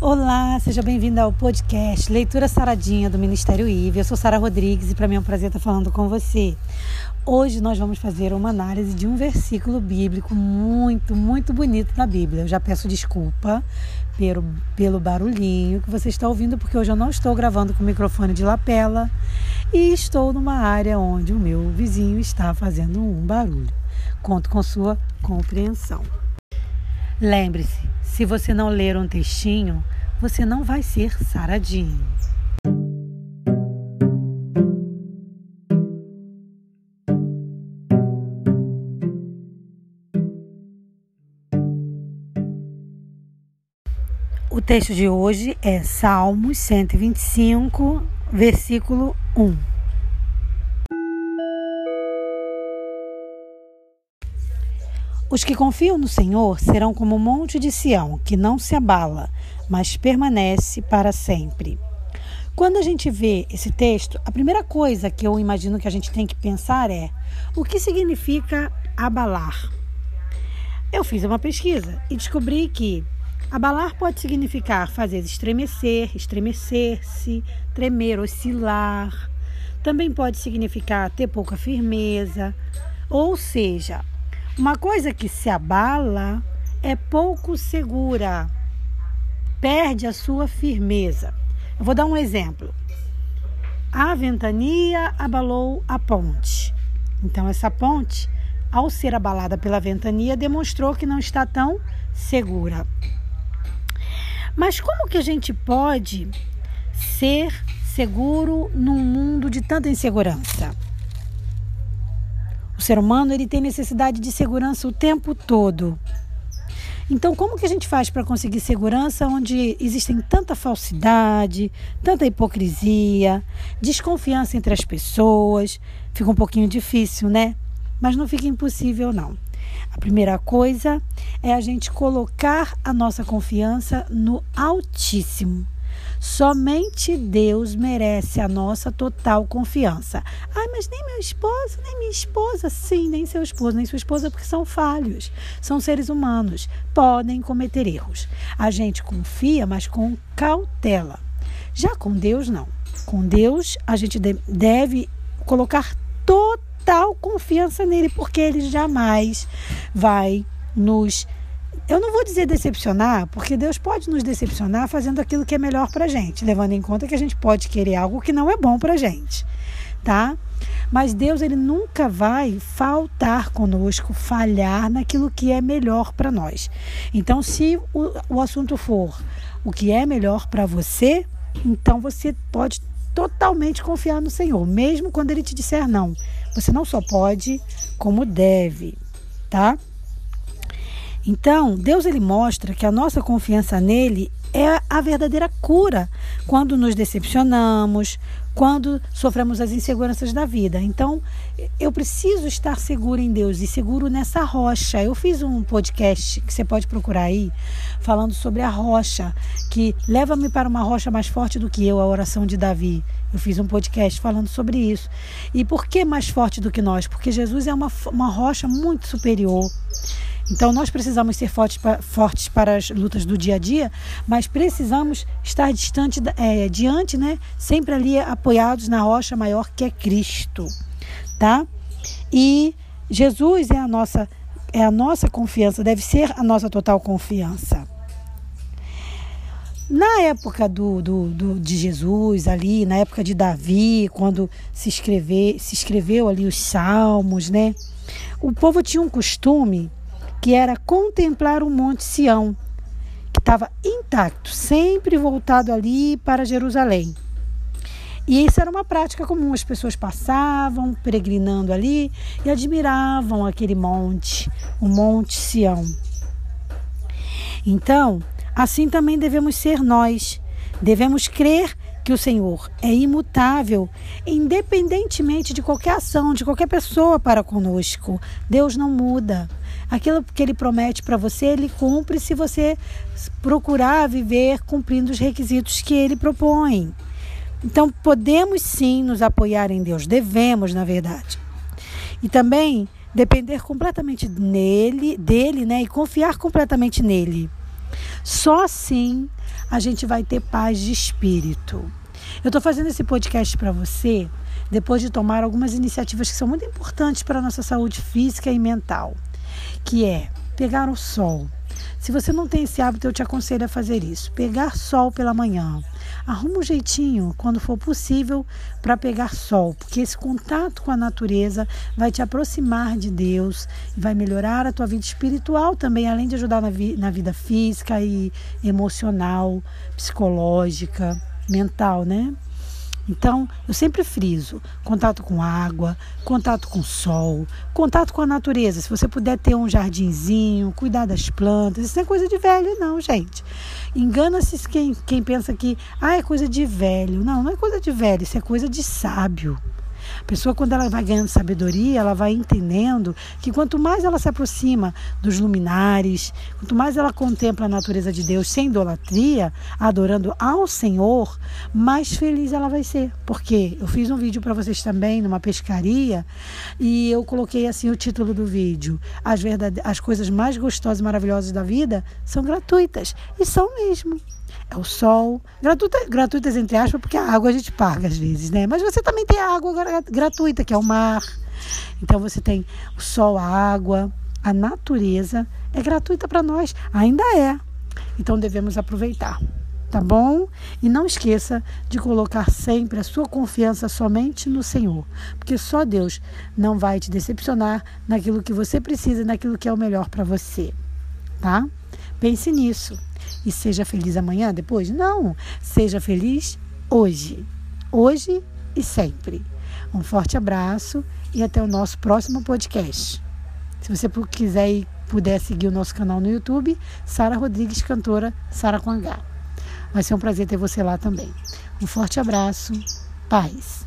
Olá, seja bem-vindo ao podcast Leitura Saradinha do Ministério IVE. Eu sou Sara Rodrigues e para mim é um prazer estar falando com você. Hoje nós vamos fazer uma análise de um versículo bíblico muito, muito bonito da Bíblia. Eu já peço desculpa pelo, pelo barulhinho que você está ouvindo, porque hoje eu não estou gravando com microfone de lapela e estou numa área onde o meu vizinho está fazendo um barulho. Conto com sua compreensão. Lembre-se, se você não ler um textinho, você não vai ser saradinho. O texto de hoje é Salmos 125, versículo 1. Os que confiam no Senhor serão como o monte de Sião, que não se abala, mas permanece para sempre. Quando a gente vê esse texto, a primeira coisa que eu imagino que a gente tem que pensar é: o que significa abalar? Eu fiz uma pesquisa e descobri que abalar pode significar fazer estremecer, estremecer-se, tremer, oscilar. Também pode significar ter pouca firmeza, ou seja, uma coisa que se abala é pouco segura, perde a sua firmeza. Eu vou dar um exemplo. A ventania abalou a ponte. Então, essa ponte, ao ser abalada pela ventania, demonstrou que não está tão segura. Mas como que a gente pode ser seguro num mundo de tanta insegurança? Ser humano ele tem necessidade de segurança o tempo todo. Então, como que a gente faz para conseguir segurança onde existem tanta falsidade, tanta hipocrisia, desconfiança entre as pessoas? Fica um pouquinho difícil, né? Mas não fica impossível, não. A primeira coisa é a gente colocar a nossa confiança no Altíssimo. Somente Deus merece a nossa total confiança. Ai, mas nem meu esposo, nem minha esposa. Sim, nem seu esposo, nem sua esposa, porque são falhos. São seres humanos. Podem cometer erros. A gente confia, mas com cautela. Já com Deus, não. Com Deus, a gente deve colocar total confiança nele, porque ele jamais vai nos eu não vou dizer decepcionar, porque Deus pode nos decepcionar fazendo aquilo que é melhor para gente, levando em conta que a gente pode querer algo que não é bom para gente, tá? Mas Deus ele nunca vai faltar conosco, falhar naquilo que é melhor para nós. Então, se o, o assunto for o que é melhor para você, então você pode totalmente confiar no Senhor, mesmo quando Ele te disser não. Você não só pode, como deve, tá? Então, Deus ele mostra que a nossa confiança nele é a verdadeira cura quando nos decepcionamos, quando sofremos as inseguranças da vida. Então, eu preciso estar seguro em Deus e seguro nessa rocha. Eu fiz um podcast que você pode procurar aí, falando sobre a rocha, que leva-me para uma rocha mais forte do que eu, a oração de Davi. Eu fiz um podcast falando sobre isso. E por que mais forte do que nós? Porque Jesus é uma, uma rocha muito superior. Então, nós precisamos ser fortes, fortes para as lutas do dia a dia, mas precisamos estar distante, é, diante, né? Sempre ali apoiados na rocha maior que é Cristo, tá? E Jesus é a nossa, é a nossa confiança, deve ser a nossa total confiança. Na época do, do, do, de Jesus, ali, na época de Davi, quando se, escrever, se escreveu ali os salmos, né? O povo tinha um costume que era contemplar o Monte Sião, que estava intacto, sempre voltado ali para Jerusalém. E isso era uma prática comum, as pessoas passavam peregrinando ali e admiravam aquele monte, o Monte Sião. Então, assim também devemos ser nós. Devemos crer que o Senhor é imutável, independentemente de qualquer ação, de qualquer pessoa para conosco. Deus não muda. Aquilo que ele promete para você, ele cumpre se você procurar viver cumprindo os requisitos que ele propõe. Então, podemos sim nos apoiar em Deus, devemos, na verdade. E também depender completamente nele, dele, né, e confiar completamente nele. Só assim a gente vai ter paz de espírito. Eu estou fazendo esse podcast para você depois de tomar algumas iniciativas que são muito importantes para a nossa saúde física e mental, que é pegar o sol. Se você não tem esse hábito, eu te aconselho a fazer isso. Pegar sol pela manhã. Arruma um jeitinho, quando for possível, para pegar sol, porque esse contato com a natureza vai te aproximar de Deus vai melhorar a tua vida espiritual também, além de ajudar na, vi na vida física e emocional, psicológica, mental, né? Então, eu sempre friso: contato com água, contato com sol, contato com a natureza. Se você puder ter um jardinzinho, cuidar das plantas, isso não é coisa de velho, não, gente. Engana-se quem, quem pensa que ah, é coisa de velho. Não, não é coisa de velho, isso é coisa de sábio. A pessoa, quando ela vai ganhando sabedoria, ela vai entendendo que quanto mais ela se aproxima dos luminares, quanto mais ela contempla a natureza de Deus sem idolatria, adorando ao Senhor, mais feliz ela vai ser. Porque eu fiz um vídeo para vocês também numa pescaria e eu coloquei assim o título do vídeo: As, verdade... As coisas mais gostosas e maravilhosas da vida são gratuitas. E são mesmo é o sol, gratuita, gratuitas entre aspas, porque a água a gente paga às vezes, né? Mas você também tem a água gratuita, que é o mar. Então você tem o sol, a água, a natureza é gratuita para nós, ainda é. Então devemos aproveitar, tá bom? E não esqueça de colocar sempre a sua confiança somente no Senhor, porque só Deus não vai te decepcionar naquilo que você precisa, naquilo que é o melhor para você, tá? Pense nisso e seja feliz amanhã, depois? Não. Seja feliz hoje. Hoje e sempre. Um forte abraço e até o nosso próximo podcast. Se você quiser e puder seguir o nosso canal no YouTube, Sara Rodrigues, cantora Sara com H. Vai ser um prazer ter você lá também. Um forte abraço. Paz.